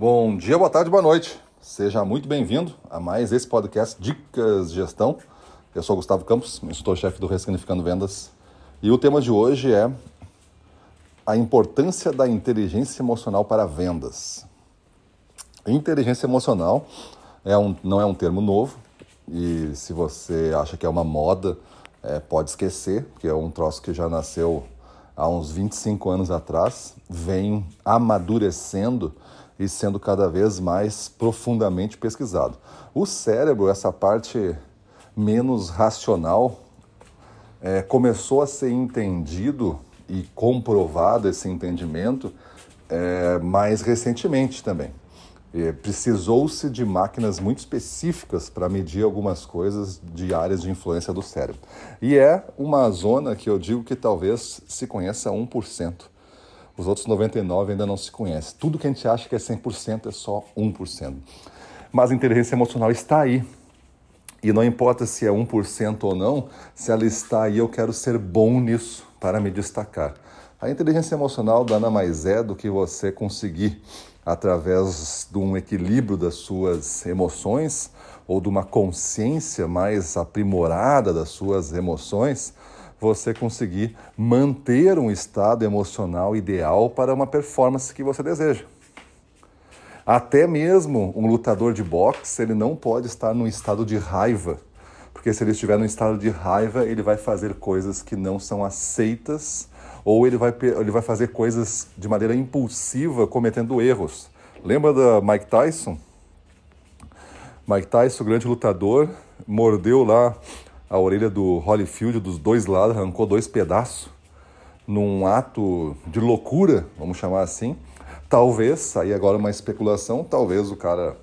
Bom dia, boa tarde, boa noite. Seja muito bem-vindo a mais esse podcast Dicas de Gestão. Eu sou Gustavo Campos, instrutor-chefe do Ressignificando Vendas. E o tema de hoje é a importância da inteligência emocional para vendas. Inteligência emocional é um, não é um termo novo e se você acha que é uma moda, é, pode esquecer, porque é um troço que já nasceu há uns 25 anos atrás, vem amadurecendo e sendo cada vez mais profundamente pesquisado. O cérebro, essa parte menos racional, é, começou a ser entendido e comprovado esse entendimento é, mais recentemente também. Precisou-se de máquinas muito específicas para medir algumas coisas de áreas de influência do cérebro. E é uma zona que eu digo que talvez se conheça 1%. Os outros 99% ainda não se conhecem. Tudo que a gente acha que é 100% é só 1%. Mas a inteligência emocional está aí. E não importa se é 1% ou não, se ela está aí, eu quero ser bom nisso para me destacar. A inteligência emocional nada mais é do que você conseguir através de um equilíbrio das suas emoções ou de uma consciência mais aprimorada das suas emoções, você conseguir manter um estado emocional ideal para uma performance que você deseja. Até mesmo um lutador de boxe, ele não pode estar num estado de raiva, porque se ele estiver num estado de raiva, ele vai fazer coisas que não são aceitas ou ele vai, ele vai fazer coisas de maneira impulsiva, cometendo erros. Lembra da Mike Tyson? Mike Tyson, grande lutador, mordeu lá a orelha do Holyfield dos dois lados, arrancou dois pedaços, num ato de loucura, vamos chamar assim. Talvez, aí agora uma especulação, talvez o cara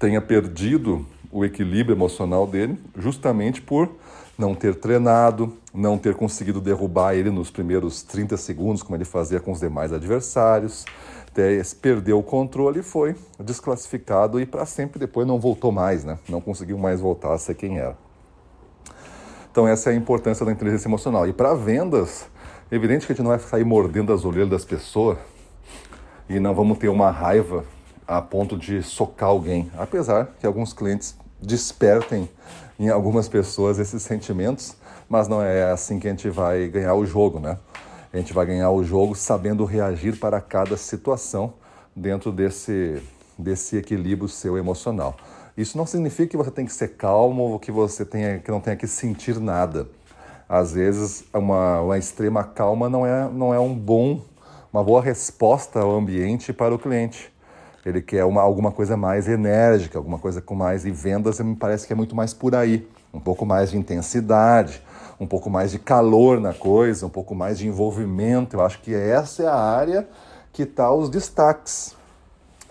tenha perdido o equilíbrio emocional dele justamente por não ter treinado, não ter conseguido derrubar ele nos primeiros 30 segundos, como ele fazia com os demais adversários, perdeu o controle e foi desclassificado e para sempre depois não voltou mais, né? Não conseguiu mais voltar a ser quem era. Então essa é a importância da inteligência emocional. E para vendas, é evidente que a gente não vai sair mordendo as orelhas das pessoas e não vamos ter uma raiva a ponto de socar alguém, apesar que alguns clientes despertem em algumas pessoas esses sentimentos, mas não é assim que a gente vai ganhar o jogo, né? A gente vai ganhar o jogo sabendo reagir para cada situação dentro desse, desse equilíbrio seu emocional. Isso não significa que você tem que ser calmo ou que você tenha, que não tenha que sentir nada. Às vezes, uma, uma extrema calma não é, não é um bom, uma boa resposta ao ambiente para o cliente. Ele quer uma, alguma coisa mais enérgica, alguma coisa com mais. E vendas me parece que é muito mais por aí. Um pouco mais de intensidade, um pouco mais de calor na coisa, um pouco mais de envolvimento. Eu acho que essa é a área que está os destaques.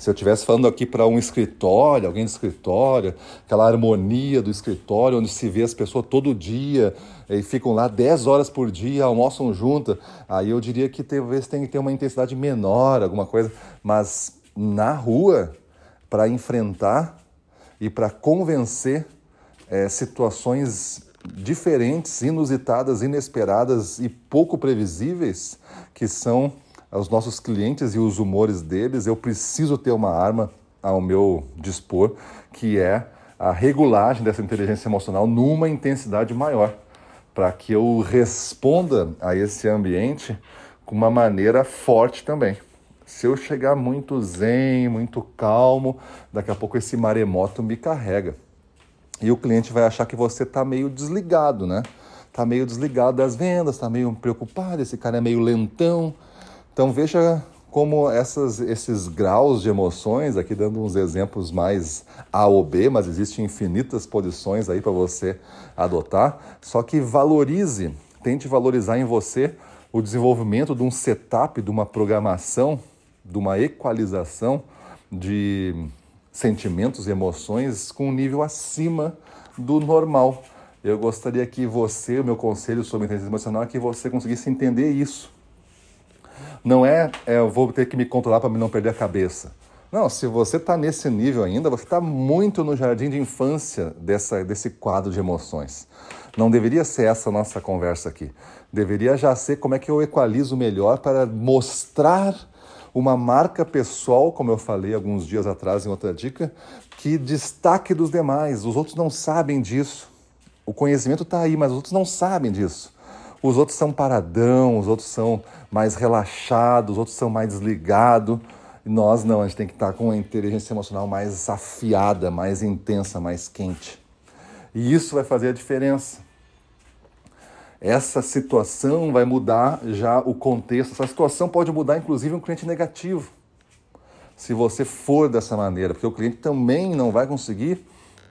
Se eu estivesse falando aqui para um escritório, alguém do escritório, aquela harmonia do escritório, onde se vê as pessoas todo dia e ficam lá 10 horas por dia, almoçam juntas, aí eu diria que talvez tenha que ter uma intensidade menor, alguma coisa, mas na rua para enfrentar e para convencer é, situações diferentes, inusitadas, inesperadas e pouco previsíveis que são os nossos clientes e os humores deles, eu preciso ter uma arma ao meu dispor, que é a regulagem dessa inteligência emocional numa intensidade maior, para que eu responda a esse ambiente com uma maneira forte também. Se eu chegar muito zen, muito calmo, daqui a pouco esse maremoto me carrega. E o cliente vai achar que você está meio desligado, né? Está meio desligado das vendas, está meio preocupado, esse cara é meio lentão. Então veja como essas, esses graus de emoções, aqui dando uns exemplos mais A ou B, mas existem infinitas posições aí para você adotar. Só que valorize, tente valorizar em você o desenvolvimento de um setup, de uma programação de uma equalização de sentimentos e emoções com um nível acima do normal. Eu gostaria que você, o meu conselho sobre inteligência emocional, é que você conseguisse entender isso. Não é, é eu vou ter que me controlar para não perder a cabeça. Não, se você está nesse nível ainda, você está muito no jardim de infância dessa, desse quadro de emoções. Não deveria ser essa nossa conversa aqui. Deveria já ser como é que eu equalizo melhor para mostrar uma marca pessoal, como eu falei alguns dias atrás em outra dica, que destaque dos demais. Os outros não sabem disso. O conhecimento está aí, mas os outros não sabem disso. Os outros são paradão, os outros são mais relaxados, os outros são mais desligados. Nós não, a gente tem que estar tá com a inteligência emocional mais afiada, mais intensa, mais quente. E isso vai fazer a diferença. Essa situação vai mudar já o contexto. Essa situação pode mudar, inclusive, um cliente negativo. Se você for dessa maneira, porque o cliente também não vai conseguir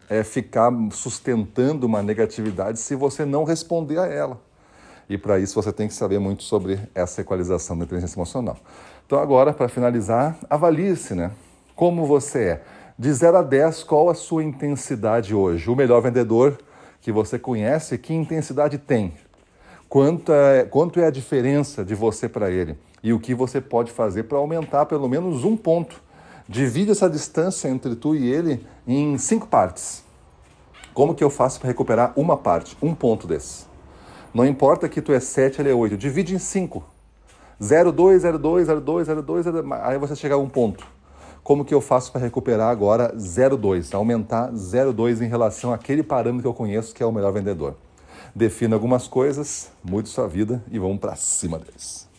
é, ficar sustentando uma negatividade se você não responder a ela. E para isso você tem que saber muito sobre essa equalização da inteligência emocional. Então agora, para finalizar, avalie-se, né? Como você é. De 0 a 10, qual a sua intensidade hoje? O melhor vendedor que você conhece, que intensidade tem? Quanto é, quanto é a diferença de você para ele? E o que você pode fazer para aumentar pelo menos um ponto? Divide essa distância entre tu e ele em cinco partes. Como que eu faço para recuperar uma parte, um ponto desse? Não importa que tu é 7, ele é 8. Divide em 5. 0, 2, 0, 2, 0, 2, 0, 2, 0, aí você chega a um ponto. Como que eu faço para recuperar agora 0,2? Aumentar 0,2 em relação àquele parâmetro que eu conheço que é o melhor vendedor. Defina algumas coisas, mude sua vida e vamos para cima deles.